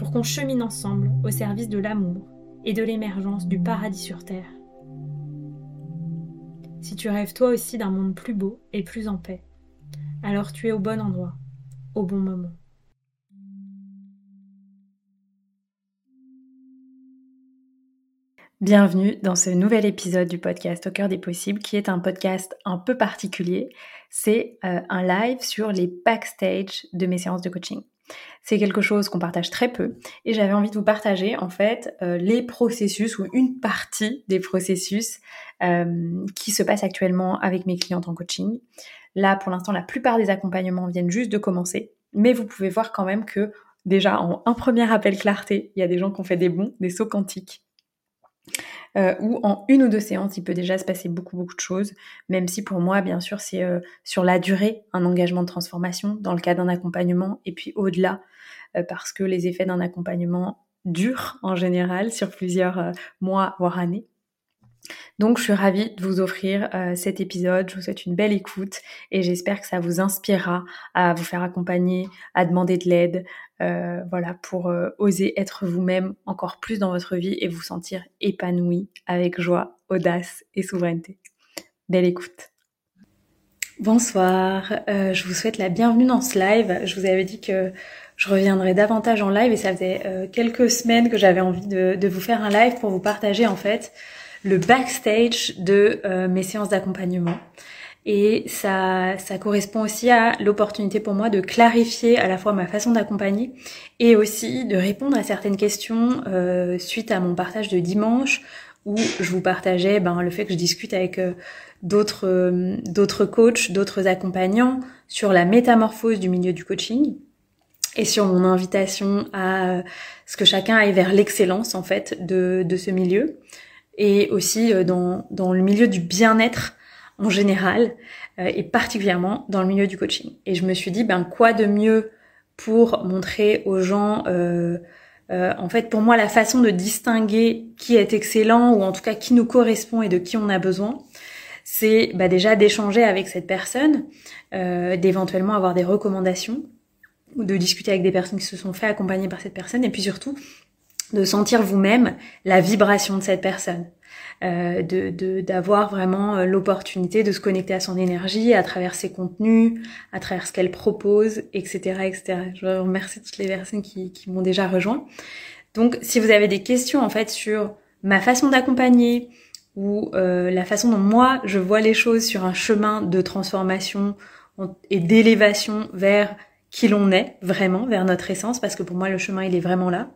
pour qu'on chemine ensemble au service de l'amour et de l'émergence du paradis sur Terre. Si tu rêves toi aussi d'un monde plus beau et plus en paix, alors tu es au bon endroit, au bon moment. Bienvenue dans ce nouvel épisode du podcast Au cœur des possibles, qui est un podcast un peu particulier. C'est euh, un live sur les backstage de mes séances de coaching. C'est quelque chose qu'on partage très peu et j'avais envie de vous partager en fait euh, les processus ou une partie des processus euh, qui se passent actuellement avec mes clientes en coaching. Là, pour l'instant, la plupart des accompagnements viennent juste de commencer, mais vous pouvez voir quand même que déjà en un premier appel clarté, il y a des gens qui ont fait des bons, des sauts quantiques euh, ou en une ou deux séances, il peut déjà se passer beaucoup, beaucoup de choses, même si pour moi, bien sûr, c'est euh, sur la durée un engagement de transformation dans le cas d'un accompagnement, et puis au-delà, euh, parce que les effets d'un accompagnement durent en général sur plusieurs mois, voire années. Donc je suis ravie de vous offrir euh, cet épisode, je vous souhaite une belle écoute et j'espère que ça vous inspirera à vous faire accompagner, à demander de l'aide, euh, voilà, pour euh, oser être vous-même encore plus dans votre vie et vous sentir épanoui avec joie, audace et souveraineté. Belle écoute. Bonsoir, je vous souhaite la bienvenue dans ce live. Je vous avais dit que je reviendrai davantage en live et ça faisait quelques semaines que j'avais envie de, de, vous faire un live pour vous partager en fait le backstage de euh, mes séances d'accompagnement. Et ça, ça correspond aussi à l'opportunité pour moi de clarifier à la fois ma façon d'accompagner et aussi de répondre à certaines questions euh, suite à mon partage de dimanche où je vous partageais ben, le fait que je discute avec euh, d'autres d'autres coachs, d'autres accompagnants sur la métamorphose du milieu du coaching et sur mon invitation à ce que chacun aille vers l'excellence en fait de, de ce milieu et aussi euh, dans, le milieu du bien-être en général euh, et particulièrement dans le milieu du coaching. Et je me suis dit, ben quoi de mieux pour montrer aux gens, euh, en fait, pour moi, la façon de distinguer qui est excellent ou en tout cas qui nous correspond et de qui on a besoin, c'est bah, déjà d'échanger avec cette personne, d'éventuellement avoir des recommandations ou de discuter avec des personnes qui se sont fait accompagner par cette personne et puis surtout de sentir vous-même la vibration de cette personne. Euh, de d'avoir vraiment euh, l'opportunité de se connecter à son énergie à travers ses contenus, à travers ce qu'elle propose, etc., etc. Je remercie toutes les personnes qui, qui m'ont déjà rejoint. Donc, si vous avez des questions en fait sur ma façon d'accompagner ou euh, la façon dont moi je vois les choses sur un chemin de transformation et d'élévation vers qui l'on est vraiment, vers notre essence, parce que pour moi le chemin il est vraiment là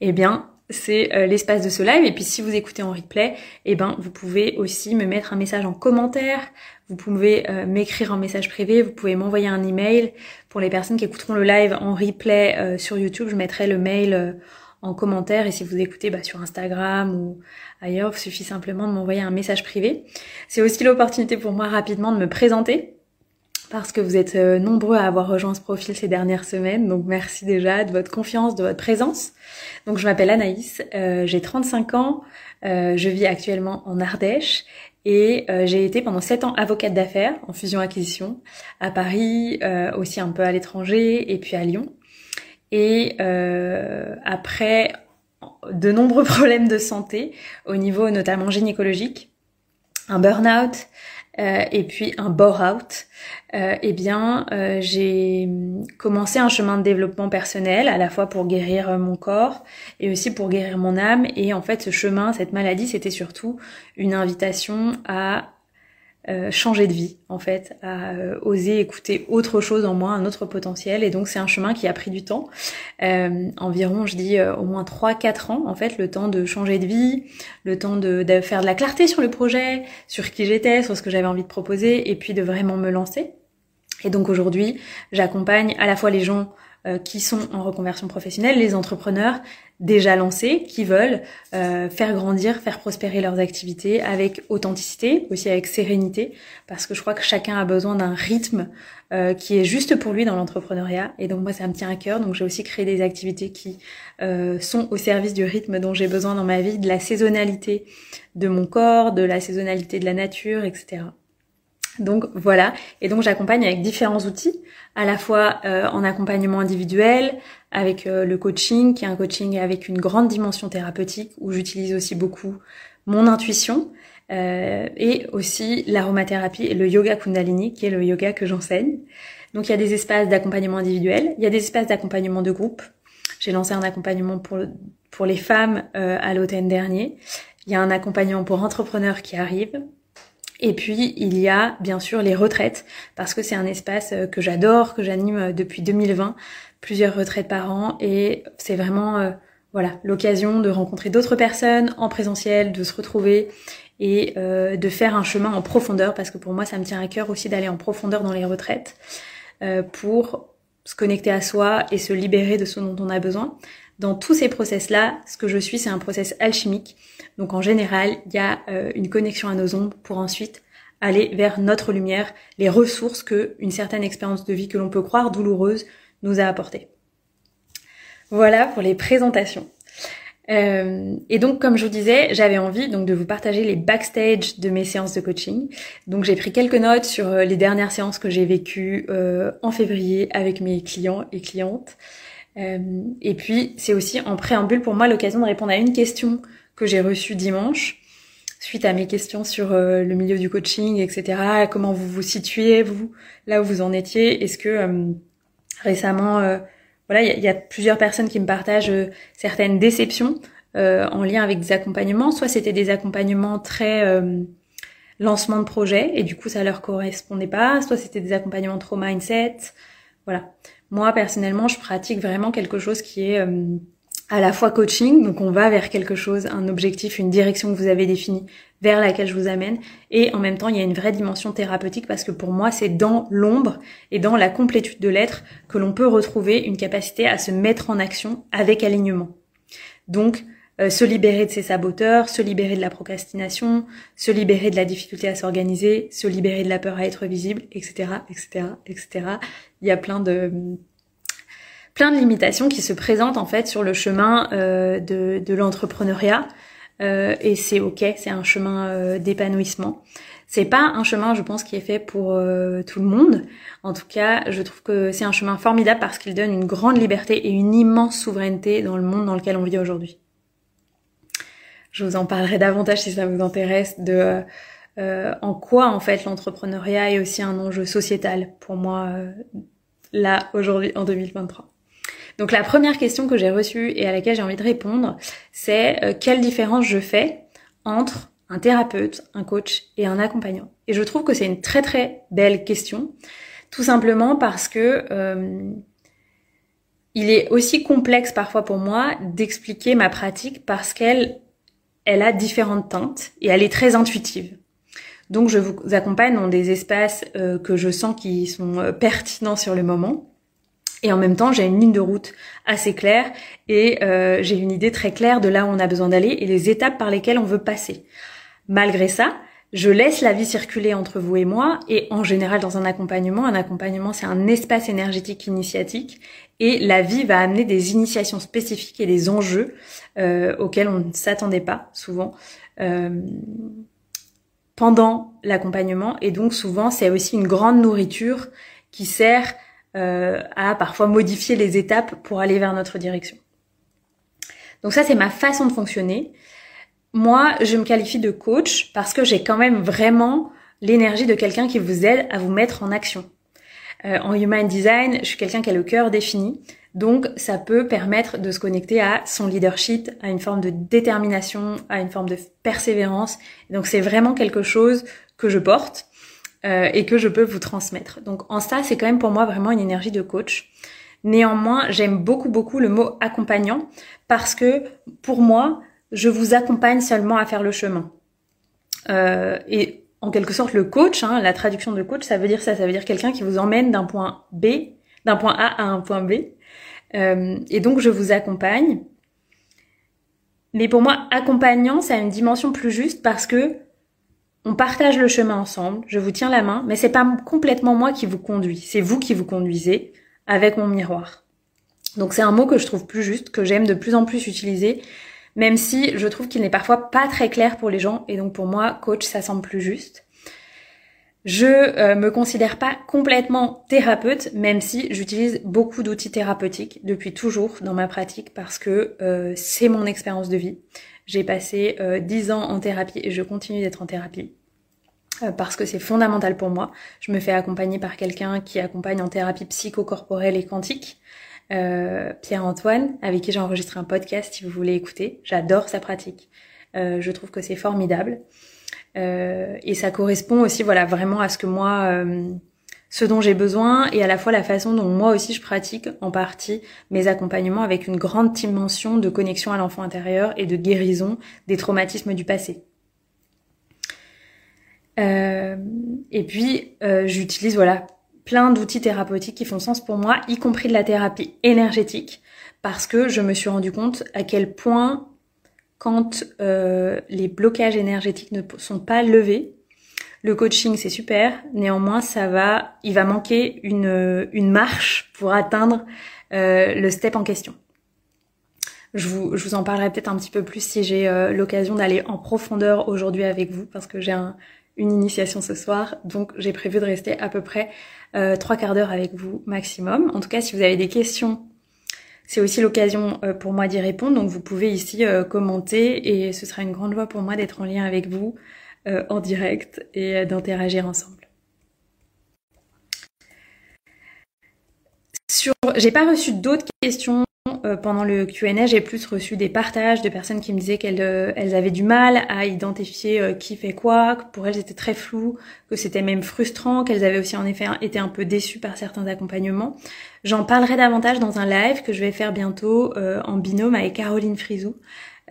eh bien, c'est euh, l'espace de ce live. Et puis si vous écoutez en replay, eh ben vous pouvez aussi me mettre un message en commentaire. Vous pouvez euh, m'écrire un message privé. Vous pouvez m'envoyer un email. Pour les personnes qui écouteront le live en replay euh, sur YouTube, je mettrai le mail en commentaire. Et si vous écoutez bah, sur Instagram ou ailleurs, il suffit simplement de m'envoyer un message privé. C'est aussi l'opportunité pour moi rapidement de me présenter parce que vous êtes nombreux à avoir rejoint ce profil ces dernières semaines. Donc merci déjà de votre confiance, de votre présence. Donc je m'appelle Anaïs, euh, j'ai 35 ans, euh, je vis actuellement en Ardèche et euh, j'ai été pendant 7 ans avocate d'affaires en fusion-acquisition à Paris, aussi un peu à l'étranger et puis à Lyon. Et après de nombreux problèmes de santé au niveau notamment gynécologique, un burn-out, et puis un bore-out, eh bien, j'ai commencé un chemin de développement personnel, à la fois pour guérir mon corps et aussi pour guérir mon âme. Et en fait, ce chemin, cette maladie, c'était surtout une invitation à euh, changer de vie en fait, à euh, oser écouter autre chose en moi, un autre potentiel. Et donc c'est un chemin qui a pris du temps, euh, environ je dis au moins 3-4 ans en fait, le temps de changer de vie, le temps de, de faire de la clarté sur le projet, sur qui j'étais, sur ce que j'avais envie de proposer, et puis de vraiment me lancer. Et donc aujourd'hui, j'accompagne à la fois les gens qui sont en reconversion professionnelle, les entrepreneurs déjà lancés qui veulent euh, faire grandir, faire prospérer leurs activités avec authenticité, aussi avec sérénité, parce que je crois que chacun a besoin d'un rythme euh, qui est juste pour lui dans l'entrepreneuriat. Et donc moi, ça me tient à cœur. Donc j'ai aussi créé des activités qui euh, sont au service du rythme dont j'ai besoin dans ma vie, de la saisonnalité de mon corps, de la saisonnalité de la nature, etc. Donc voilà, et donc j'accompagne avec différents outils, à la fois en accompagnement individuel, avec euh, le coaching, qui est un coaching avec une grande dimension thérapeutique, où j'utilise aussi beaucoup mon intuition, euh, et aussi l'aromathérapie et le yoga kundalini, qui est le yoga que j'enseigne. Donc il y a des espaces d'accompagnement individuel, il y a des espaces d'accompagnement de groupe. J'ai lancé un accompagnement pour, pour les femmes à l'automne dernier. Il y a un accompagnement pour entrepreneurs qui arrive. Et puis il y a bien sûr les retraites parce que c'est un espace euh, que j'adore, que j'anime euh, depuis 2020, plusieurs retraites par an et c'est vraiment euh, voilà l'occasion de rencontrer d'autres personnes en présentiel, de se retrouver et de faire un chemin en profondeur parce que pour moi ça me tient à cœur aussi d'aller en profondeur dans les retraites pour se connecter à soi et se libérer de ce dont on a besoin. Dans tous ces process-là, ce que je suis, c'est un process alchimique donc en général, il y a euh, une connexion à nos ombres pour ensuite aller vers notre lumière, les ressources que une certaine expérience de vie que l'on peut croire douloureuse a apportées. Voilà pour les présentations. Euh, et donc, comme je vous disais, j'avais envie donc de vous partager les backstage de mes séances de coaching. Donc, j'ai pris quelques notes sur euh, les dernières séances que j'ai vécues en février avec mes clients et clientes. et puis, c'est aussi en préambule pour moi l'occasion de répondre à une question que j'ai reçu dimanche suite à mes questions sur euh, le milieu du coaching, etc. Comment vous vous situez, vous, là où vous en étiez Est-ce que euh, récemment, euh, voilà, il y, a plusieurs personnes qui me partagent certaines déceptions en lien avec des accompagnements. Soit c'était des accompagnements très lancement de projet et du coup ça leur correspondait pas. Soit c'était des accompagnements trop mindset. Voilà. Moi personnellement, je pratique vraiment quelque chose qui est à la fois coaching, donc on va vers quelque chose, un objectif, une direction que vous avez définie, vers laquelle je vous amène, et en même temps il y a une vraie dimension thérapeutique parce que pour moi c'est dans l'ombre et dans la complétude de l'être que l'on peut retrouver une capacité à se mettre en action avec alignement. Donc euh, se libérer de ses saboteurs, se libérer de la procrastination, se libérer de la difficulté à s'organiser, se libérer de la peur à être visible, etc., etc., etc. Il y a plein de plein de limitations qui se présentent en fait sur le chemin euh, de, de l'entrepreneuriat euh, et c'est ok, c'est un chemin euh, d'épanouissement. C'est pas un chemin, je pense, qui est fait pour euh, tout le monde. En tout cas, je trouve que c'est un chemin formidable parce qu'il donne une grande liberté et une immense souveraineté dans le monde dans lequel on vit aujourd'hui. Je vous en parlerai davantage si ça vous intéresse de euh, en quoi en fait l'entrepreneuriat est aussi un enjeu sociétal pour moi là aujourd'hui en 2023. Donc la première question que j'ai reçue et à laquelle j'ai envie de répondre, c'est euh, quelle différence je fais entre un thérapeute, un coach et un accompagnant? Et je trouve que c'est une très très belle question, tout simplement parce que euh, il est aussi complexe parfois pour moi d'expliquer ma pratique parce qu'elle elle a différentes teintes et elle est très intuitive. Donc je vous accompagne dans des espaces euh, que je sens qui sont pertinents sur le moment et en même temps, j'ai une ligne de route assez claire et euh, j'ai une idée très claire de là où on a besoin d'aller et les étapes par lesquelles on veut passer. Malgré ça, je laisse la vie circuler entre vous et moi et en général dans un accompagnement, un accompagnement c'est un espace énergétique initiatique et la vie va amener des initiations spécifiques et des enjeux euh, auxquels on ne s'attendait pas souvent. Euh, pendant l'accompagnement et donc souvent c'est aussi une grande nourriture qui sert à parfois modifier les étapes pour aller vers notre direction. Donc ça, c'est ma façon de fonctionner. Moi, je me qualifie de coach parce que j'ai quand même vraiment l'énergie de quelqu'un qui vous aide à vous mettre en action. Euh, en Human Design, je suis quelqu'un qui a le cœur défini, donc ça peut permettre de se connecter à son leadership, à une forme de détermination, à une forme de persévérance. donc c'est vraiment quelque chose que je porte euh, et que je peux vous transmettre. Donc en ça, c'est quand même pour moi vraiment une énergie de coach. Néanmoins, j'aime beaucoup beaucoup le mot accompagnant parce que pour moi, je vous accompagne seulement à faire le chemin. Euh, et en quelque sorte, le coach, hein, la traduction de coach, ça veut dire ça, ça veut dire quelqu'un qui vous emmène d'un point B, d'un point A à un point B. Euh, et donc, je vous accompagne. Mais pour moi, accompagnant, ça a une dimension plus juste parce que on partage le chemin ensemble, je vous tiens la main, mais c'est pas complètement moi qui vous conduis, c'est vous qui vous conduisez avec mon miroir. Donc c'est un mot que je trouve plus juste, que j'aime de plus en plus utiliser, même si je trouve qu'il n'est parfois pas très clair pour les gens, et donc pour moi, coach, ça semble plus juste. Je euh, me considère pas complètement thérapeute, même si j'utilise beaucoup d'outils thérapeutiques depuis toujours dans ma pratique parce que euh, c'est mon expérience de vie. J'ai passé euh, 10 ans en thérapie et je continue d'être en thérapie euh, parce que c'est fondamental pour moi. Je me fais accompagner par quelqu'un qui accompagne en thérapie psychocorporelle et quantique, euh, Pierre-Antoine, avec qui j'ai enregistré un podcast si vous voulez écouter. J'adore sa pratique. je trouve que c'est formidable. Euh, et ça correspond aussi, voilà, vraiment à ce que moi, euh, ce dont j'ai besoin, et à la fois la façon dont moi aussi je pratique en partie mes accompagnements avec une grande dimension de connexion à l'enfant intérieur et de guérison des traumatismes du passé. Euh, et puis j'utilise voilà plein d'outils thérapeutiques qui font sens pour moi, y compris de la thérapie énergétique, parce que je me suis rendu compte à quel point quand euh, les blocages énergétiques ne sont pas levés. Le coaching c'est super, néanmoins ça va, il va manquer une, une marche pour atteindre euh, le step en question. Je vous, je vous en parlerai peut-être un petit peu plus si j'ai euh, l'occasion d'aller en profondeur aujourd'hui avec vous parce que j'ai un, une initiation ce soir, donc j'ai prévu de rester à peu près euh, trois quarts d'heure avec vous maximum. En tout cas, si vous avez des questions c'est aussi l'occasion euh, pour moi d'y répondre, donc vous pouvez ici commenter et ce sera une grande joie pour moi d'être en lien avec vous euh, en direct et d'interagir ensemble. Sur, j'ai pas reçu d'autres questions euh, pendant le Q&A, j'ai plus reçu des partages de personnes qui me disaient qu'elles euh, elles avaient du mal à identifier euh, qui fait quoi, que pour elles c'était très flou, que c'était même frustrant, qu'elles avaient aussi en effet été un peu déçues par certains accompagnements. J'en parlerai davantage dans un live que je vais faire bientôt en binôme avec Caroline Frisou.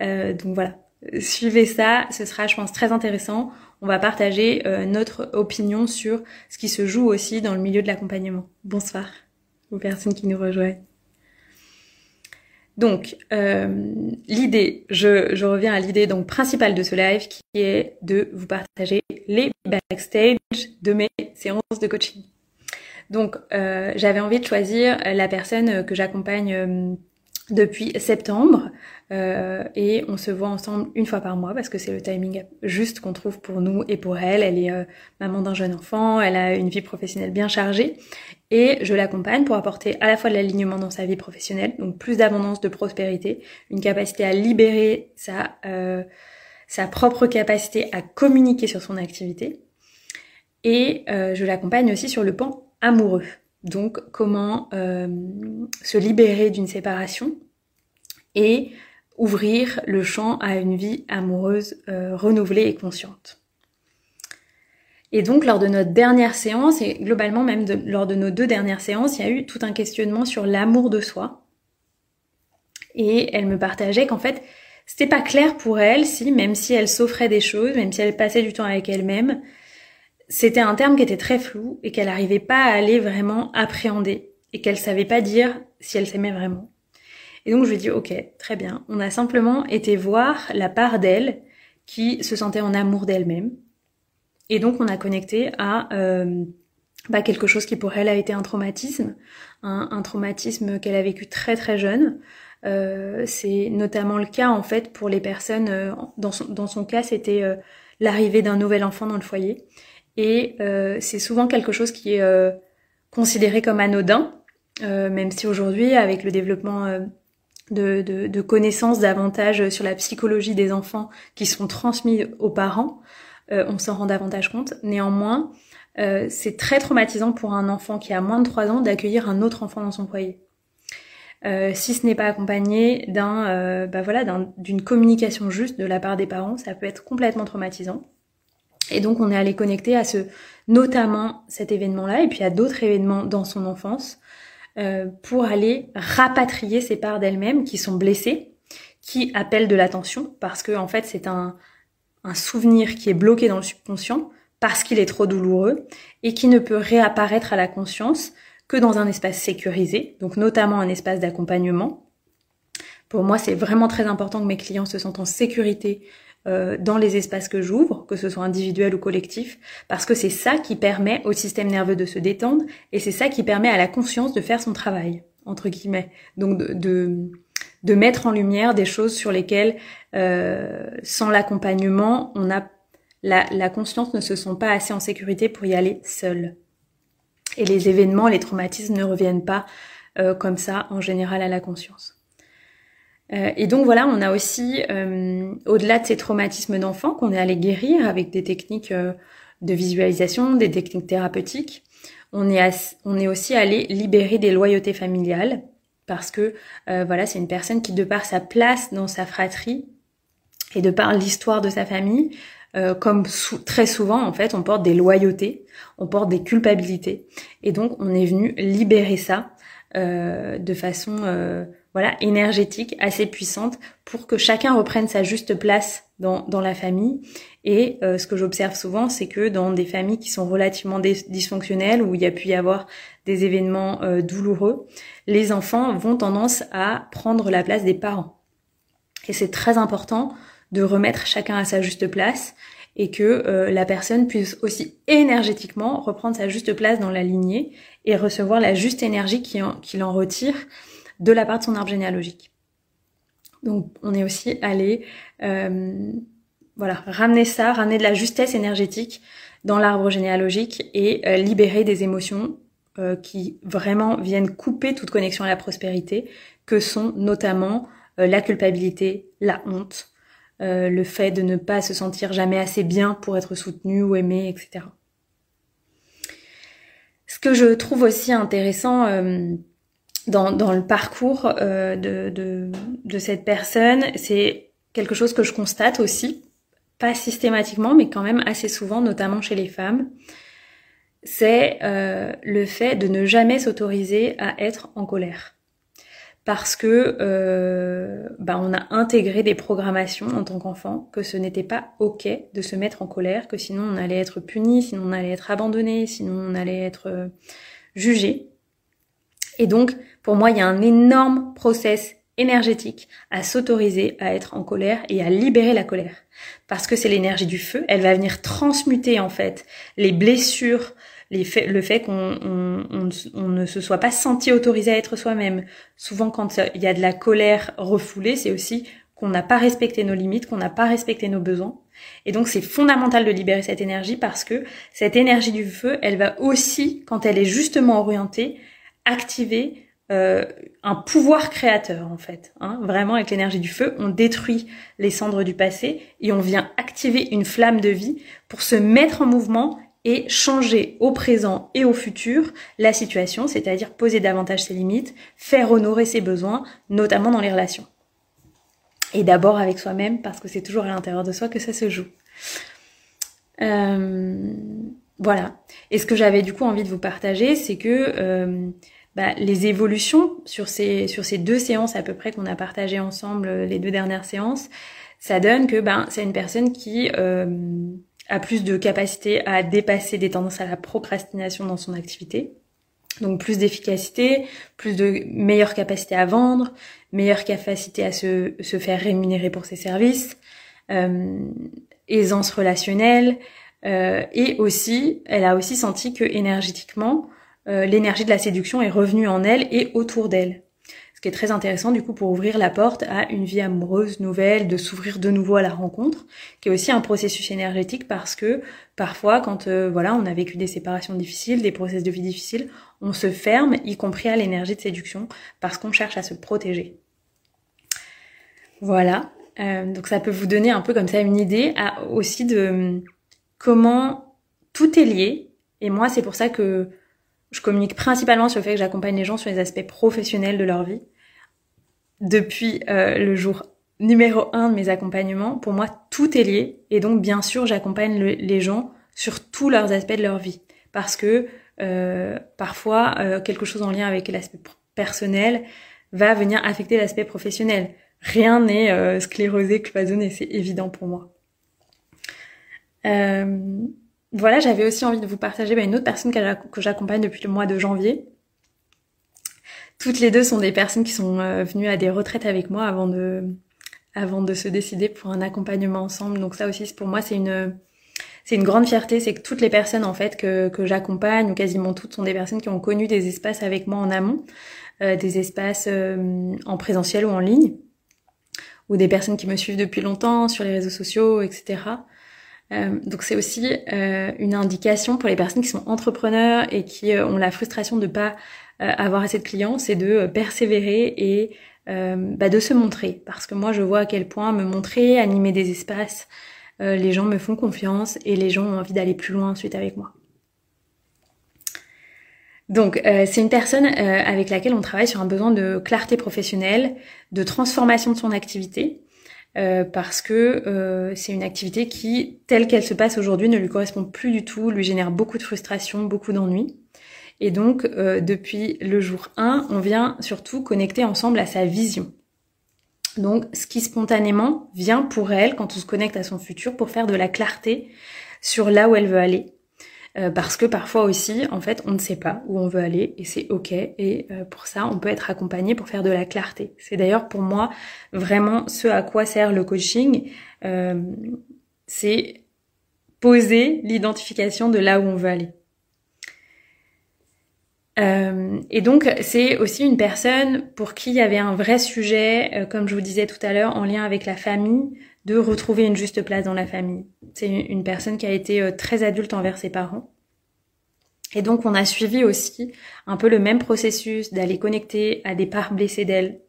donc voilà, suivez ça, ce sera je pense très intéressant. On va partager notre opinion sur ce qui se joue aussi dans le milieu de l'accompagnement. Bonsoir aux personnes qui nous rejoignent. Donc, euh, l'idée, je, reviens à l'idée donc principale de ce live, qui est de vous partager les backstage de mes séances de coaching. Donc, euh, j'avais envie de choisir la personne que j'accompagne euh, depuis septembre euh, et on se voit ensemble une fois par mois parce que c'est le timing juste qu'on trouve pour nous et pour elle. Elle est euh, maman d'un jeune enfant, elle a une vie professionnelle bien chargée et je l'accompagne pour apporter à la fois de l'alignement dans sa vie professionnelle, donc plus d'abondance, de prospérité, une capacité à libérer sa, euh, sa propre capacité à communiquer sur son activité et je l'accompagne aussi sur le pan amoureux. Donc comment se libérer d'une séparation et ouvrir le champ à une vie amoureuse euh, renouvelée et consciente. Et donc lors de notre dernière séance, et globalement même lors de nos deux dernières séances, il y a eu tout un questionnement sur l'amour de soi. Et elle me partageait qu'en fait, c'était pas clair pour elle si, même si elle s'offrait des choses, même si elle passait du temps avec elle-même, c'était un terme qui était très flou et qu'elle n'arrivait pas à aller vraiment appréhender et qu'elle savait pas dire si elle s'aimait vraiment. Et donc je lui ai dit ok, très bien. On a simplement été voir la part d'elle qui se sentait en amour d'elle-même. Et donc on a connecté à euh, bah, quelque chose qui pour elle a été un traumatisme, un, traumatisme qu'elle a vécu très très jeune. Euh, c'est notamment le cas en fait pour les personnes, euh, dans, son, dans son cas c'était euh, l'arrivée d'un nouvel enfant dans le foyer. Et c'est souvent quelque chose qui est considéré comme anodin, même si aujourd'hui avec le développement de, de, connaissances davantage sur la psychologie des enfants qui sont transmis aux parents, on s'en rend davantage compte. Néanmoins, c'est très traumatisant pour un enfant qui a moins de 3 ans d'accueillir un autre enfant dans son foyer. si ce n'est pas accompagné d'un, bah voilà, d'une communication juste de la part des parents, ça peut être complètement traumatisant. Et donc on est allé connecter à ce, notamment cet événement-là, et puis à d'autres événements dans son enfance, euh, pour aller rapatrier ces parts d'elle-même qui sont blessées, qui appellent de l'attention, parce que en fait c'est un, un souvenir qui est bloqué dans le subconscient, parce qu'il est trop douloureux, et qui ne peut réapparaître à la conscience que dans un espace sécurisé, donc notamment un espace d'accompagnement. Pour moi, c'est vraiment très important que mes clients se sentent en sécurité euh, dans les espaces que j'ouvre, que ce soit individuel ou collectif, parce que c'est ça qui permet au système nerveux de se détendre et c'est ça qui permet à la conscience de faire son travail, entre guillemets. Donc de, de, mettre en lumière des choses sur lesquelles, euh, sans l'accompagnement, on a la, conscience ne se sent pas assez en sécurité pour y aller seule. Et les événements, les traumatismes ne reviennent pas euh, comme ça en général à la conscience. Euh, et donc voilà, on a aussi, euh, au-delà de ces traumatismes d'enfants qu'on est allé guérir avec des techniques euh, de visualisation, des techniques thérapeutiques, on est, on est aussi allé libérer des loyautés familiales parce que voilà, c'est une personne qui, de par sa place dans sa fratrie et de par l'histoire de sa famille, comme très souvent en fait, on porte des loyautés, on porte des culpabilités, et donc on est venu libérer ça de façon voilà, énergétique, assez puissante pour que chacun reprenne sa juste place dans, dans la famille. Et euh, ce que j'observe souvent, c'est que dans des familles qui sont relativement dysfonctionnelles, où il y a pu y avoir des événements euh, douloureux, les enfants vont tendance à prendre la place des parents. Et c'est très important de remettre chacun à sa juste place et que euh, la personne puisse aussi énergétiquement reprendre sa juste place dans la lignée et recevoir la juste énergie qui en, qui en retire de la part de son arbre généalogique. Donc on est aussi allé euh, voilà, ramener ça, ramener de la justesse énergétique dans l'arbre généalogique et euh, libérer des émotions euh, qui vraiment viennent couper toute connexion à la prospérité, que sont notamment la culpabilité, la honte, le fait de ne pas se sentir jamais assez bien pour être soutenu ou aimé, etc. Ce que je trouve aussi intéressant dans, le parcours euh, de, cette personne, c'est quelque chose que je constate aussi, pas systématiquement, mais quand même assez souvent, notamment chez les femmes, c'est euh, le fait de ne jamais s'autoriser à être en colère. Parce que euh, bah, on a intégré des programmations en tant qu'enfant que ce n'était pas ok de se mettre en colère, que sinon on allait être puni, sinon on allait être abandonné, sinon on allait être jugé. Et donc, pour moi, il y a un énorme process énergétique à s'autoriser à être en colère et à libérer la colère. Parce que c'est l'énergie du feu, elle va venir transmuter en fait les blessures, le fait qu'on on, on, ne se soit pas senti autorisé à être soi-même. Souvent quand il y a de la colère refoulée, c'est aussi qu'on n'a pas respecté nos limites, qu'on n'a pas respecté nos besoins. Et donc c'est fondamental de libérer cette énergie parce que cette énergie du feu, elle va aussi, quand elle est justement orientée, activer euh, un pouvoir créateur en fait. Hein. Vraiment avec l'énergie du feu, on détruit les cendres du passé et on vient activer une flamme de vie pour se mettre en mouvement et changer au présent et au futur la situation, c'est-à-dire poser davantage ses limites, faire honorer ses besoins, notamment dans les relations. Et d'abord avec soi-même, parce que c'est toujours à l'intérieur de soi que ça se joue. Euh, voilà. Et ce que j'avais du coup envie de vous partager, c'est que euh, bah, les évolutions sur ces, sur ces deux séances à peu près qu'on a partagées ensemble, euh, les deux dernières séances, ça donne que ben, c'est une personne qui euh, a plus de capacité à dépasser des tendances à la procrastination dans son activité. Donc plus d'efficacité, plus de meilleure capacité à vendre, meilleure capacité à se, se faire rémunérer pour ses services, euh, aisance relationnelle, euh, et aussi, elle a aussi senti que énergétiquement, euh, l'énergie de la séduction est revenue en elle et autour d'elle. Ce qui est très intéressant du coup pour ouvrir la porte à une vie amoureuse nouvelle, de s'ouvrir de nouveau à la rencontre, qui est aussi un processus énergétique parce que parfois quand euh, voilà on a vécu des séparations difficiles, des processus de vie difficiles, on se ferme, y compris à l'énergie de séduction, parce qu'on cherche à se protéger. Voilà, euh, donc ça peut vous donner un peu comme ça une idée aussi de comment tout est lié. Et moi, c'est pour ça que je communique principalement sur le fait que j'accompagne les gens sur les aspects professionnels de leur vie. Depuis euh, le jour numéro un de mes accompagnements, pour moi, tout est lié. Et donc, bien sûr, j'accompagne les gens sur tous leurs aspects de leur vie. Parce que euh, parfois, euh, quelque chose en lien avec l'aspect personnel va venir affecter l'aspect professionnel. Rien n'est euh, sclérosé, cloisonné, c'est évident pour moi. Euh, voilà, j'avais aussi envie de vous partager bah, une autre personne que j'accompagne depuis le mois de janvier. Toutes les deux sont des personnes qui sont euh, venues à des retraites avec moi avant de, avant de se décider pour un accompagnement ensemble. Donc ça aussi, pour moi, c'est une, c'est une grande fierté. C'est que toutes les personnes en fait que, que j'accompagne, ou quasiment toutes, sont des personnes qui ont connu des espaces avec moi en amont, euh, des espaces en présentiel ou en ligne ou des personnes qui me suivent depuis longtemps sur les réseaux sociaux, etc. Euh, donc c'est aussi euh, une indication pour les personnes qui sont entrepreneurs et qui euh, ont la frustration de pas avoir assez de clients, c'est de persévérer et bah, de se montrer. Parce que moi je vois à quel point me montrer, animer des espaces, les gens me font confiance et les gens ont envie d'aller plus loin ensuite avec moi. Donc, c'est une personne avec laquelle on travaille sur un besoin de clarté professionnelle, de transformation de son activité, euh, parce que c'est une activité qui, telle qu'elle se passe aujourd'hui, ne lui correspond plus du tout, lui génère beaucoup de frustration, beaucoup d'ennuis. Et donc, depuis le jour 1, on vient surtout connecter ensemble à sa vision. Donc, ce qui spontanément vient pour elle quand on se connecte à son futur pour faire de la clarté sur là où elle veut aller, euh, parce que parfois aussi, en fait, on ne sait pas où on veut aller et c'est ok. Et euh, pour ça, on peut être accompagné pour faire de la clarté. C'est d'ailleurs pour moi vraiment ce à quoi sert le coaching. Euh, c'est poser l'identification de là où on veut aller. et donc c'est aussi une personne pour qui il y avait un vrai sujet, comme je vous disais tout à l'heure, en lien avec la famille, de retrouver une juste place dans la famille. C'est une personne qui a été euh, très adulte envers ses parents. Et donc on a suivi aussi un peu le même processus d'aller connecter à des parts blessées d'elle,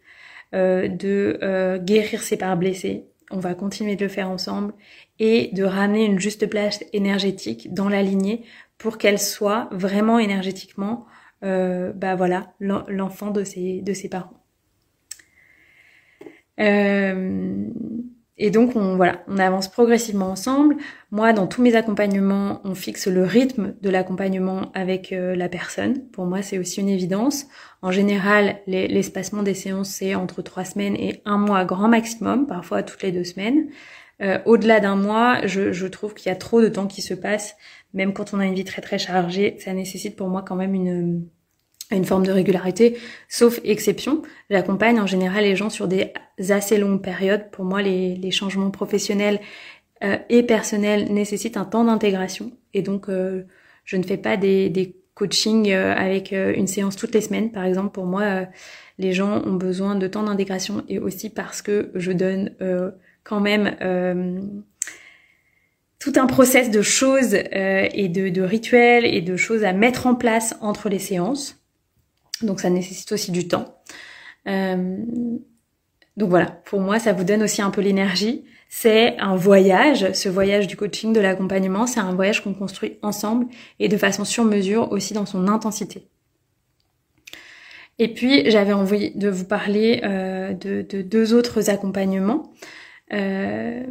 euh, de euh, guérir ses parts blessées. On va continuer de le faire ensemble et de ramener une juste place énergétique dans la lignée pour qu'elle soit vraiment énergétiquement, bah voilà, l'enfant de ses de ses parents. Euh, et donc on voilà, on avance progressivement ensemble. Moi, dans tous mes accompagnements, on fixe le rythme de l'accompagnement avec euh, la personne. Pour moi, c'est aussi une évidence. En général, l'espacement des séances c'est entre trois semaines et un mois grand maximum, parfois toutes les deux semaines. Euh, Au-delà d'un mois, je, je trouve qu'il y a trop de temps qui se passe, même quand on a une vie très très chargée. Ça nécessite pour moi quand même une une forme de régularité, sauf exception. J'accompagne en général les gens sur des assez longues périodes. Pour moi, les, les changements professionnels euh, et personnels nécessitent un temps d'intégration. Et donc, euh, je ne fais pas des, des coachings euh, avec une séance toutes les semaines. Par exemple, pour moi, les gens ont besoin de temps d'intégration et aussi parce que je donne quand même tout un process de choses et de, de rituels et de choses à mettre en place entre les séances. Donc ça nécessite aussi du temps. Euh, donc voilà, pour moi, ça vous donne aussi un peu l'énergie. C'est un voyage, ce voyage du coaching, de l'accompagnement, c'est un voyage qu'on construit ensemble et de façon sur mesure aussi dans son intensité. Et puis j'avais envie de vous parler euh, de, deux autres accompagnements. Euh,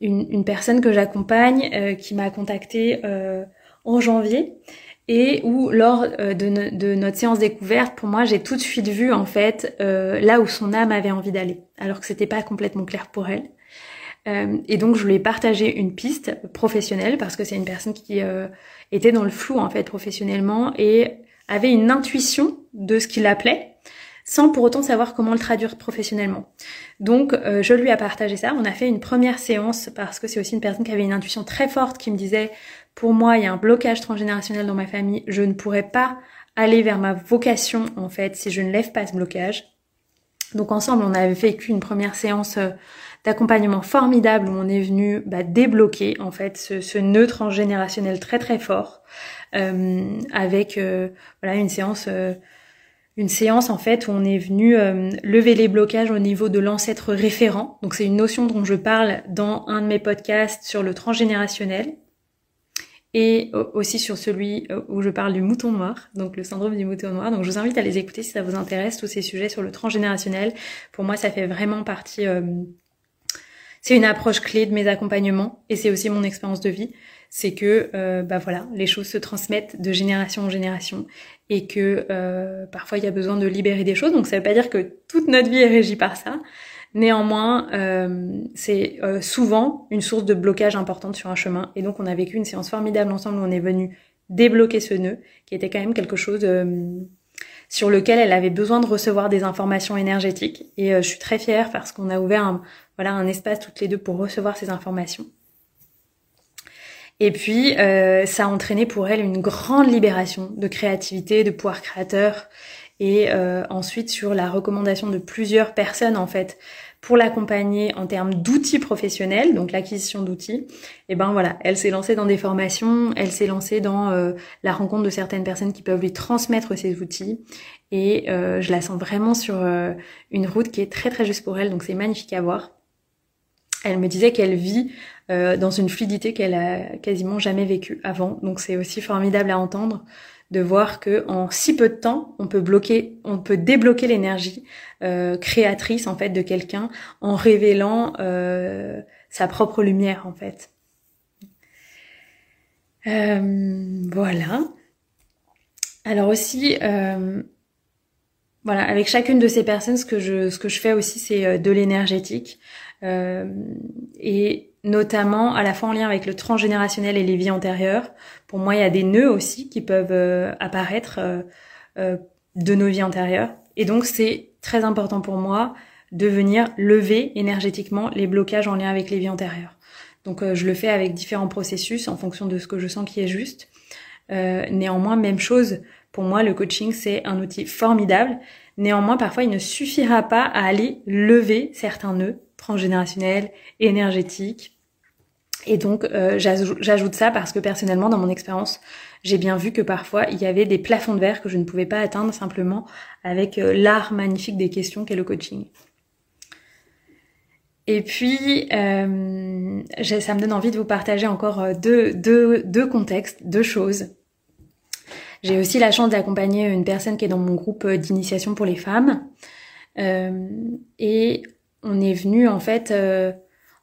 une, personne que j'accompagne qui m'a contactée en janvier et où lors euh, de, notre séance découverte, pour moi, j'ai tout de suite vu en fait euh, là où son âme avait envie d'aller, alors que c'était pas complètement clair pour elle. Euh, et donc je lui ai partagé une piste professionnelle parce que c'est une personne qui était dans le flou en fait professionnellement et avait une intuition de ce qui l'appelait sans pour autant savoir comment le traduire professionnellement. Donc je lui ai partagé ça. On a fait une première séance parce que c'est aussi une personne qui avait une intuition très forte qui me disait pour moi, il y a un blocage transgénérationnel dans ma famille. Je ne pourrais pas aller vers ma vocation, en fait, si je ne lève pas ce blocage. Donc ensemble, on avait vécu une première séance euh, d'accompagnement formidable où on est venu bah, débloquer en fait ce, ce nœud transgénérationnel très très fort euh, avec euh, voilà une séance une séance en fait où on est venu lever les blocages au niveau de l'ancêtre référent. Donc c'est une notion dont je parle dans un de mes podcasts sur le transgénérationnel et aussi sur celui où je parle du mouton noir, donc le syndrome du mouton noir. Donc je vous invite à les écouter si ça vous intéresse, tous ces sujets sur le transgénérationnel. Pour moi, ça fait vraiment partie... c'est une approche clé de mes accompagnements et c'est aussi mon expérience de vie c'est que euh, bah voilà, les choses se transmettent de génération en génération et que euh, parfois il y a besoin de libérer des choses. Donc ça veut pas dire que toute notre vie est régie par ça. Néanmoins, euh, c'est souvent une source de blocage importante sur un chemin. Et donc on a vécu une séance formidable ensemble où on est venu débloquer ce nœud, qui était quand même quelque chose sur lequel elle avait besoin de recevoir des informations énergétiques. Et je suis très fière parce qu'on a ouvert un, voilà, un espace toutes les deux pour recevoir ces informations. Et puis, euh, ça a entraîné pour elle une grande libération de créativité, de pouvoir créateur. Et euh, ensuite, sur la recommandation de plusieurs personnes, en fait, pour l'accompagner en termes d'outils professionnels, donc l'acquisition d'outils, et eh ben voilà, elle s'est lancée dans des formations, elle s'est lancée dans euh, la rencontre de certaines personnes qui peuvent lui transmettre ces outils, et je la sens vraiment sur une route qui est très très juste pour elle, donc c'est magnifique à voir. Elle me disait qu'elle vit euh, dans une fluidité qu'elle a quasiment jamais vécue avant. Donc c'est aussi formidable à entendre de voir que en si peu de temps, on peut bloquer, on peut débloquer l'énergie euh, créatrice en fait de quelqu'un en révélant euh, sa propre lumière en fait. voilà. Alors aussi, voilà, avec chacune de ces personnes, ce que je, ce que je fais aussi, c'est de l'énergétique. Euh, et notamment à la fois en lien avec le transgénérationnel et les vies antérieures. Pour moi, il y a des nœuds aussi qui peuvent euh, apparaître euh, de nos vies antérieures. Et donc, c'est très important pour moi de venir lever énergétiquement les blocages en lien avec les vies antérieures. Donc, je le fais avec différents processus en fonction de ce que je sens qui est juste. néanmoins, même chose, pour moi, le coaching, c'est un outil formidable. Néanmoins, parfois, il ne suffira pas à aller lever certains nœuds transgénérationnel, énergétique. Et donc euh, j'ajoute ça parce que personnellement, dans mon expérience, j'ai bien vu que parfois il y avait des plafonds de verre que je ne pouvais pas atteindre simplement avec euh, l'art magnifique des questions qu'est le coaching. Et puis, euh, ça me donne envie de vous partager encore deux, contextes, deux choses. J'ai aussi la chance d'accompagner une personne qui est dans mon groupe d'initiation pour les femmes. et on est venu en fait euh,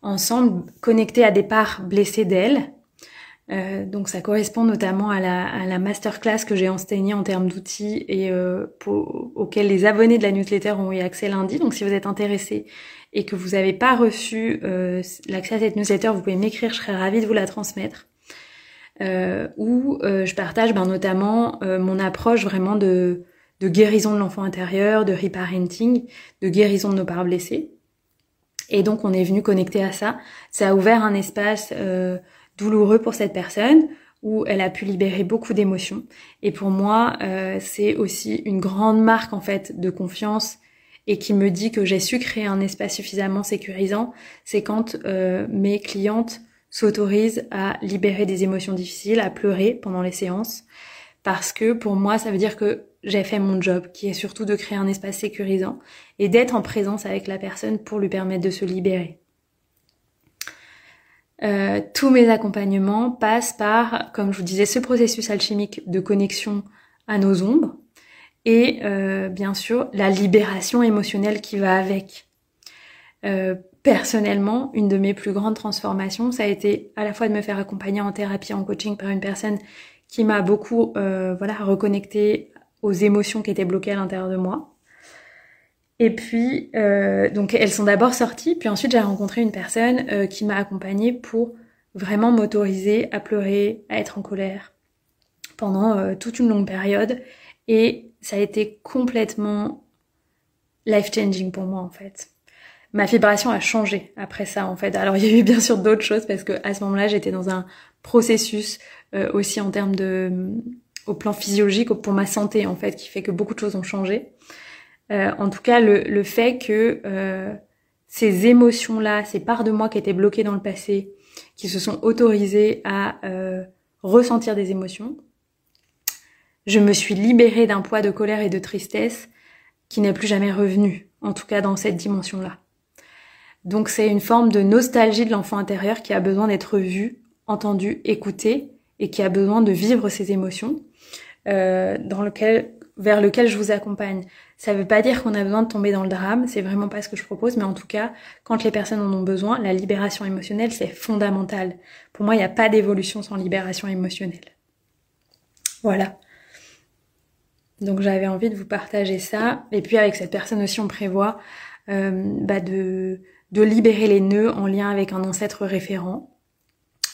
ensemble connecter à des parts blessées d'elle. Euh, donc ça correspond notamment à la, à la masterclass que j'ai enseignée en termes d'outils et euh, pour, auquel les abonnés de la newsletter ont eu accès lundi. Donc si vous êtes intéressé et que vous n'avez pas reçu l'accès à cette newsletter, vous pouvez m'écrire, je serais ravie de vous la transmettre. où je partage ben, notamment mon approche vraiment de, de guérison de l'enfant intérieur, de reparenting, de guérison de nos parts blessées. Et donc on est venu connecter à ça. Ça a ouvert un espace euh, douloureux pour cette personne où elle a pu libérer beaucoup d'émotions. Et pour moi, euh, c'est aussi une grande marque en fait de confiance et qui me dit que j'ai su créer un espace suffisamment sécurisant. C'est quand euh, mes clientes s'autorisent à libérer des émotions difficiles, à pleurer pendant les séances, parce que pour moi, ça veut dire que j'ai fait mon job, qui est surtout de créer un espace sécurisant et d'être en présence avec la personne pour lui permettre de se libérer. Euh, tous mes accompagnements passent par, comme je vous disais, ce processus alchimique de connexion à nos ombres et euh, bien sûr la libération émotionnelle qui va avec. Euh, personnellement, une de mes plus grandes transformations, ça a été à la fois de me faire accompagner en thérapie, en coaching par une personne qui m'a beaucoup voilà reconnecté aux émotions qui étaient bloquées à l'intérieur de moi. Et puis, euh, donc elles sont d'abord sorties, puis ensuite j'ai rencontré une personne euh, qui m'a accompagnée pour vraiment m'autoriser à pleurer, à être en colère pendant euh, toute une longue période. Et ça a été complètement life-changing pour moi en fait. Ma vibration a changé après ça en fait. Alors il y a eu bien sûr d'autres choses parce que à ce moment-là j'étais dans un processus aussi en termes de au plan physiologique pour ma santé en fait, qui fait que beaucoup de choses ont changé. Euh, en tout cas, le, le fait que euh, ces émotions-là, ces parts de moi qui étaient bloquées dans le passé, qui se sont autorisées à euh, ressentir des émotions, je me suis libérée d'un poids de colère et de tristesse qui n'est plus jamais revenu, en tout cas dans cette dimension-là. Donc c'est une forme de nostalgie de l'enfant intérieur qui a besoin d'être vu, entendu, écouté et qui a besoin de vivre ses émotions, euh, dans lequel, vers lequel je vous accompagne. Ça ne veut pas dire qu'on a besoin de tomber dans le drame, c'est vraiment pas ce que je propose, mais en tout cas, quand les personnes en ont besoin, la libération émotionnelle, c'est fondamental. Pour moi, il n'y a pas d'évolution sans libération émotionnelle. Voilà. Donc j'avais envie de vous partager ça. Et puis avec cette personne aussi, on prévoit euh, bah de, de libérer les nœuds en lien avec un ancêtre référent.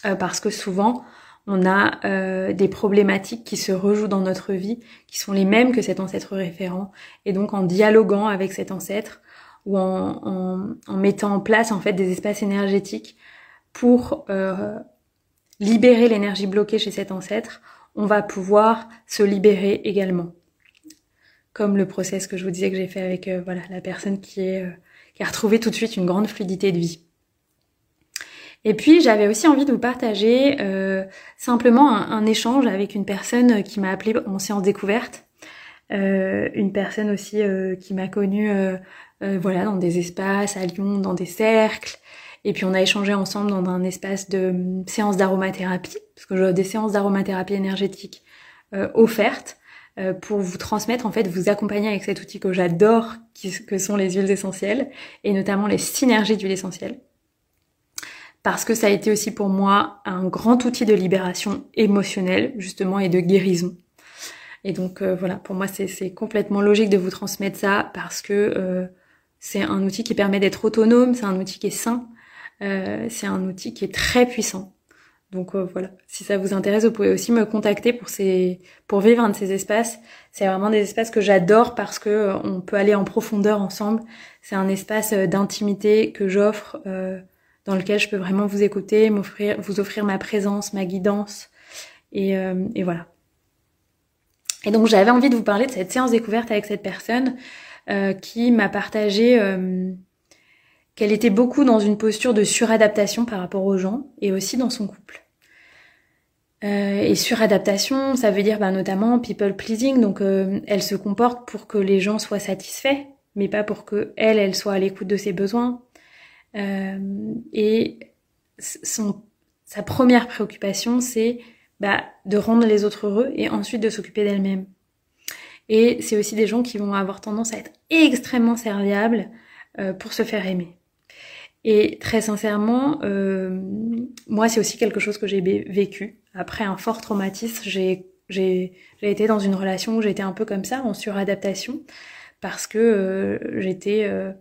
Euh, parce que souvent, on a euh, des problématiques qui se rejouent dans notre vie, qui sont les mêmes que cet ancêtre référent. Et donc en dialoguant avec cet ancêtre ou en, mettant en place en fait des espaces énergétiques pour euh, libérer l'énergie bloquée chez cet ancêtre, on va pouvoir se libérer également. Comme le process que je vous disais que j'ai fait avec euh, voilà la personne qui est qui a retrouvé tout de suite une grande fluidité de vie. Et puis j'avais aussi envie de vous partager euh, simplement un, échange avec une personne qui m'a appelé en séance découverte, euh, une personne aussi euh, qui m'a connue voilà dans des espaces à Lyon, dans des cercles. Et puis on a échangé ensemble dans un espace de séance d'aromathérapie, parce que j'ai des séances d'aromathérapie énergétique offertes pour vous transmettre, en fait, vous accompagner avec cet outil que j'adore, que sont les huiles essentielles, et notamment les synergies d'huiles essentielles parce que ça a été aussi pour moi un grand outil de libération émotionnelle, justement, et de guérison. Et donc euh, voilà, pour moi c'est complètement logique de vous transmettre ça parce que euh, c'est un outil qui permet d'être autonome, c'est un outil qui est sain, euh, c'est un outil qui est très puissant. Donc voilà, si ça vous intéresse, vous pouvez aussi me contacter pour ces, pour vivre un de ces espaces. C'est vraiment des espaces que j'adore parce que on peut aller en profondeur ensemble. C'est un espace d'intimité que j'offre dans lequel je peux vraiment vous écouter, m'offrir, vous offrir ma présence, ma guidance. Et, euh, et voilà. Et donc j'avais envie de vous parler de cette séance découverte avec cette personne euh, qui m'a partagé euh, qu'elle était beaucoup dans une posture de suradaptation par rapport aux gens et aussi dans son couple. Euh, et suradaptation, ça veut dire bah, notamment people pleasing, donc euh, elle se comporte pour que les gens soient satisfaits, mais pas pour que elle, elle soit à l'écoute de ses besoins. Euh, et son, sa première préoccupation, c'est bah, de rendre les autres heureux et ensuite de s'occuper d'elle-même. Et c'est aussi des gens qui vont avoir tendance à être extrêmement serviables euh, pour se faire aimer. Et très sincèrement, euh, moi, c'est aussi quelque chose que j'ai vécu. Après un fort traumatisme, j'ai j'ai été dans une relation où j'étais un peu comme ça, en suradaptation, parce que euh, j'étais euh,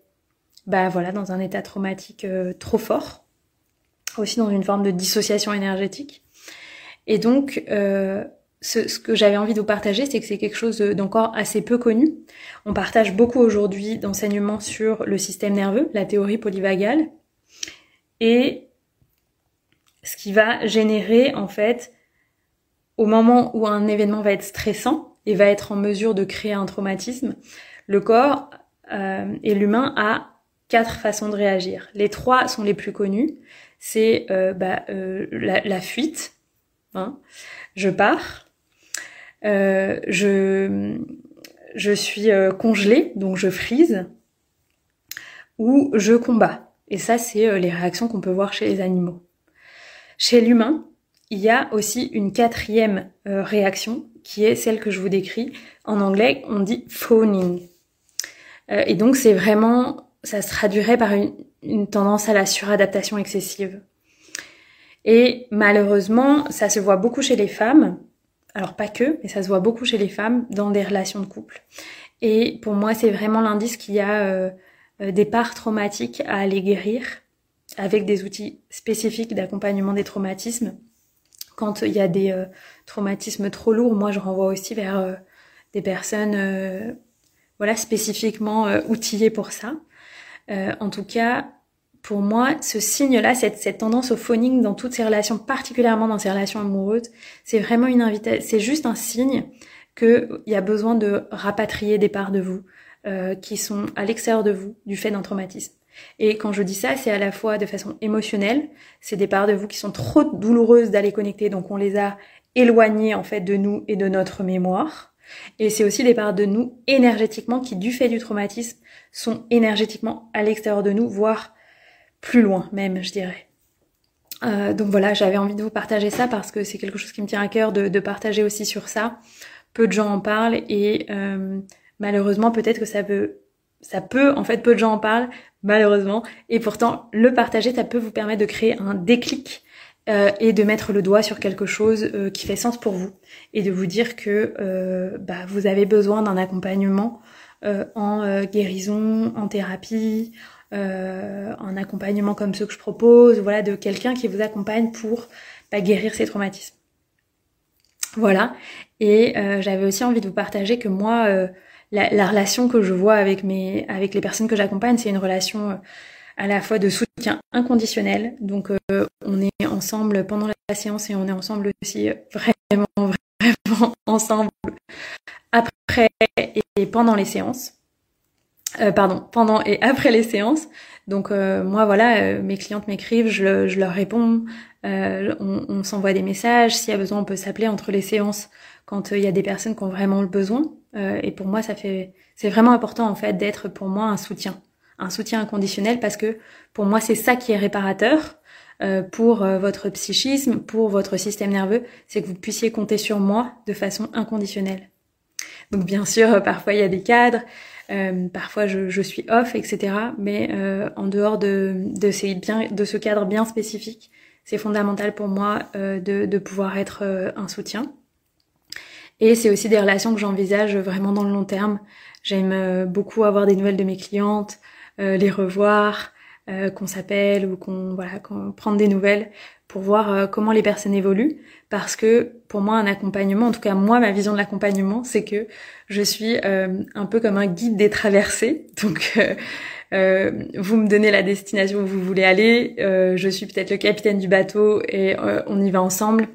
bah voilà, dans un état traumatique euh, trop fort, aussi dans une forme de dissociation énergétique. Et donc, euh, ce, que j'avais envie de vous partager, c'est que c'est quelque chose d'encore assez peu connu. On partage beaucoup aujourd'hui d'enseignements sur le système nerveux, la théorie polyvagale, et ce qui va générer en fait, au moment où un événement va être stressant et va être en mesure de créer un traumatisme, le corps euh, et l'humain a quatre façons de réagir. Les trois sont les plus connues. C'est euh, bah, euh, la, fuite. Hein. Je pars. Euh, je, je suis congelée, donc je frise. Ou je combats. Et ça, c'est les réactions qu'on peut voir chez les animaux. Chez l'humain, il y a aussi une quatrième réaction qui est celle que je vous décris. En anglais, on dit phoning. et donc, c'est vraiment ça se traduirait par une, tendance à la suradaptation excessive. Et malheureusement, ça se voit beaucoup chez les femmes, alors pas que, mais ça se voit beaucoup chez les femmes dans des relations de couple. Et pour moi, c'est vraiment l'indice qu'il y a euh, euh, des parts traumatiques à aller guérir avec des outils spécifiques d'accompagnement des traumatismes. Quand il y a des euh, traumatismes trop lourds, moi je renvoie aussi vers des personnes voilà spécifiquement outillées pour ça. Euh, en tout cas, pour moi, ce signe-là, cette, cette, tendance au phoning dans toutes ces relations, particulièrement dans ces relations amoureuses, c'est vraiment une invitation, c'est juste un signe qu'il y a besoin de rapatrier des parts de vous euh, qui sont à l'extérieur de vous du fait d'un traumatisme. Et quand je dis ça, c'est à la fois de façon émotionnelle, c'est des parts de vous qui sont trop douloureuses d'aller connecter, donc on les a éloignées en fait de nous et de notre mémoire. Et c'est aussi des parts de nous énergétiquement qui, du fait du traumatisme, sont énergétiquement à l'extérieur de nous, voire plus loin même, je dirais. donc voilà, j'avais envie de vous partager ça parce que c'est quelque chose qui me tient à cœur de, partager aussi sur ça. Peu de gens en parlent et malheureusement peut-être que ça veut ça peut, en fait, peu de gens en parlent, malheureusement, et pourtant, le partager, ça peut vous permettre de créer un déclic euh, et de mettre le doigt sur quelque chose euh, qui fait sens pour vous et de vous dire que euh, bah, vous avez besoin d'un accompagnement en guérison, en thérapie, un accompagnement comme ceux que je propose, voilà, de quelqu'un qui vous accompagne pour bah, guérir ces traumatismes. Voilà. Et j'avais aussi envie de vous partager que moi, la, la, relation que je vois avec mes, avec les personnes que j'accompagne, c'est une relation à la fois de soutien inconditionnel. Donc euh, on est ensemble pendant la séance et on est ensemble aussi euh, vraiment, vraiment ensemble après et pendant les séances. Euh, pardon, pendant et après les séances. Donc moi voilà, mes clientes m'écrivent, je, je, leur réponds, on, on s'envoie des messages. S'il y a besoin, on peut s'appeler entre les séances quand il y a des personnes qui ont vraiment le besoin. et pour moi, ça fait, c'est vraiment important en fait d'être pour moi un soutien un soutien inconditionnel parce que pour moi c'est ça qui est réparateur euh, pour euh, votre psychisme, pour votre système nerveux, c'est que vous puissiez compter sur moi de façon inconditionnelle. Donc bien sûr, euh, parfois il y a des cadres, parfois je, suis off, etc. Mais en dehors de, de, ces bien, de ce cadre bien spécifique, c'est fondamental pour moi de, de pouvoir être un soutien. Et c'est aussi des relations que j'envisage vraiment dans le long terme. J'aime beaucoup avoir des nouvelles de mes clientes, les revoir, euh, qu'on s'appelle ou qu'on voilà, qu'on prendre des nouvelles pour voir euh, comment les personnes évoluent. Parce que pour moi, un accompagnement, en tout cas moi, ma vision de l'accompagnement, c'est que je suis un peu comme un guide des traversées. Donc vous me donnez la destination où vous voulez aller, je suis peut-être le capitaine du bateau et on y va ensemble.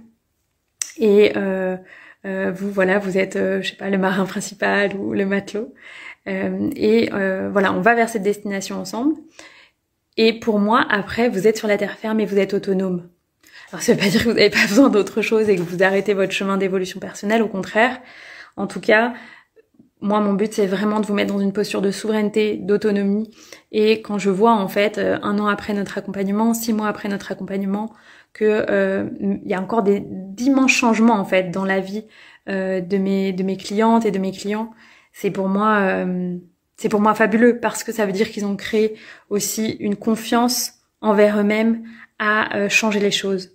Et vous, voilà, vous êtes, je sais pas, le marin principal ou le matelot. Euh, et euh, voilà, on va vers cette destination ensemble. Et pour moi, après, vous êtes sur la terre ferme et vous êtes autonome. Alors ça veut pas dire que vous n'avez pas besoin d'autre chose et que vous arrêtez votre chemin d'évolution personnelle, au contraire. En tout cas, moi, mon but, c'est vraiment de vous mettre dans une posture de souveraineté, d'autonomie. Et quand je vois, en fait, euh, un an après notre accompagnement, six mois après notre accompagnement, que il y a encore des d'immenses changements, en fait, dans la vie de mes de mes clientes et de mes clients c'est pour moi euh, c'est pour moi fabuleux parce que ça veut dire qu'ils ont créé aussi une confiance envers eux-mêmes à euh, changer les choses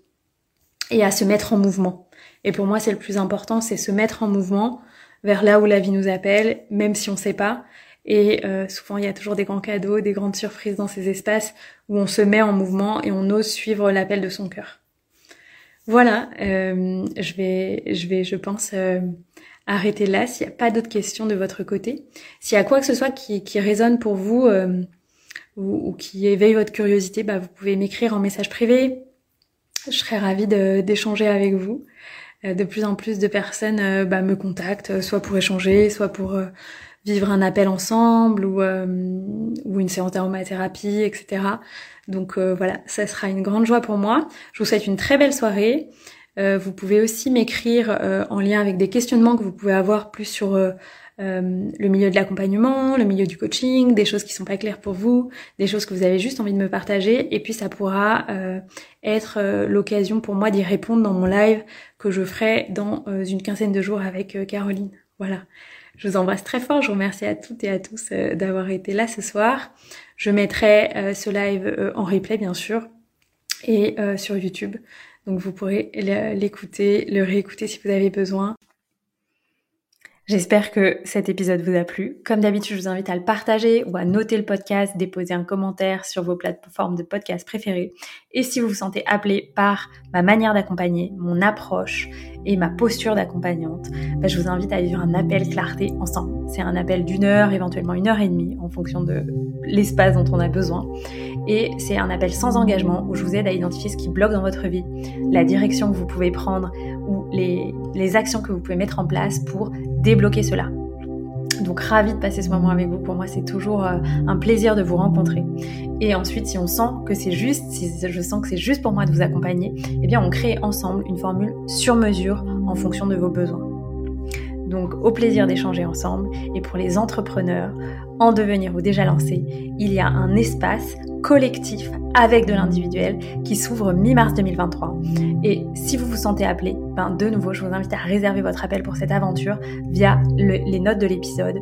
et à se mettre en mouvement. Et pour moi, c'est le plus important, c'est se mettre en mouvement vers là où la vie nous appelle, même si on sait pas. Et euh, souvent, il y a toujours des grands cadeaux, des grandes surprises dans ces espaces où on se met en mouvement et on ose suivre l'appel de son cœur. Voilà, je vais, je vais, je pense, arrêtez là s'il n'y a pas d'autres questions de votre côté. S'il y a quoi que ce soit qui, résonne pour vous euh, ou, qui éveille votre curiosité, bah, vous pouvez m'écrire en message privé. Je serais ravie d'échanger avec vous. Euh, de plus en plus de personnes euh, bah, me contactent, soit pour échanger, soit pour vivre un appel ensemble ou, ou une séance d'aromathérapie, etc. Donc voilà, ça sera une grande joie pour moi. Je vous souhaite une très belle soirée. Euh, vous pouvez aussi m'écrire euh, en lien avec des questionnements que vous pouvez avoir plus sur euh, le milieu de l'accompagnement, le milieu du coaching, des choses qui sont pas claires pour vous, des choses que vous avez juste envie de me partager, et puis ça pourra être l'occasion pour moi d'y répondre dans mon live que je ferai dans une quinzaine de jours avec Caroline. Voilà. Je vous embrasse très fort. Je vous remercie à toutes et à tous d'avoir été là ce soir. Je mettrai ce live en replay, bien sûr, et sur YouTube. Donc vous pourrez l'écouter, le réécouter si vous avez besoin. J'espère que cet épisode vous a plu. Comme d'habitude, je vous invite à le partager ou à noter le podcast, déposer un commentaire sur vos plateformes de podcast préférées. Et si vous vous sentez appelé par ma manière d'accompagner, mon approche et ma posture d'accompagnante, bah, je vous invite à vivre un appel clarté ensemble. C'est un appel d'une heure, éventuellement une heure et demie, en fonction de l'espace dont on a besoin. Et c'est un appel sans engagement où je vous aide à identifier ce qui bloque dans votre vie, la direction que vous pouvez prendre ou les, les actions que vous pouvez mettre en place pour débloquer cela. Donc ravi de passer ce moment avec vous. Pour moi, c'est toujours euh, un plaisir de vous rencontrer. Et ensuite, si on sent que c'est juste, si je sens que c'est juste pour moi de vous accompagner, eh bien, on crée ensemble une formule sur mesure en fonction de vos besoins. Donc, au plaisir d'échanger ensemble. Et pour les entrepreneurs en devenir ou déjà lancés, il y a un espace collectif avec de l'individuel qui s'ouvre mi-mars 2023. Et si vous vous sentez appelé, ben de nouveau, je vous invite à réserver votre appel pour cette aventure via les notes de l'épisode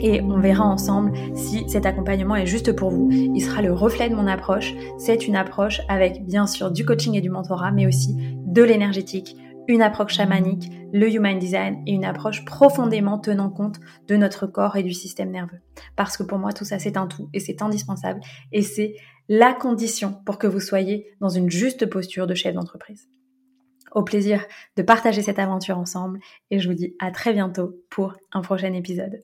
et on verra ensemble si cet accompagnement est juste pour vous. Il sera le reflet de mon approche. C'est une approche avec bien sûr du coaching et du mentorat, mais aussi de l'énergétique, une approche chamanique, le human design et une approche profondément tenant compte de notre corps et du système nerveux. Parce que pour moi, tout ça, c'est un tout et c'est indispensable et c'est la condition pour que vous soyez dans une juste posture de chef d'entreprise. Au plaisir de partager cette aventure ensemble et je vous dis à très bientôt pour un prochain épisode.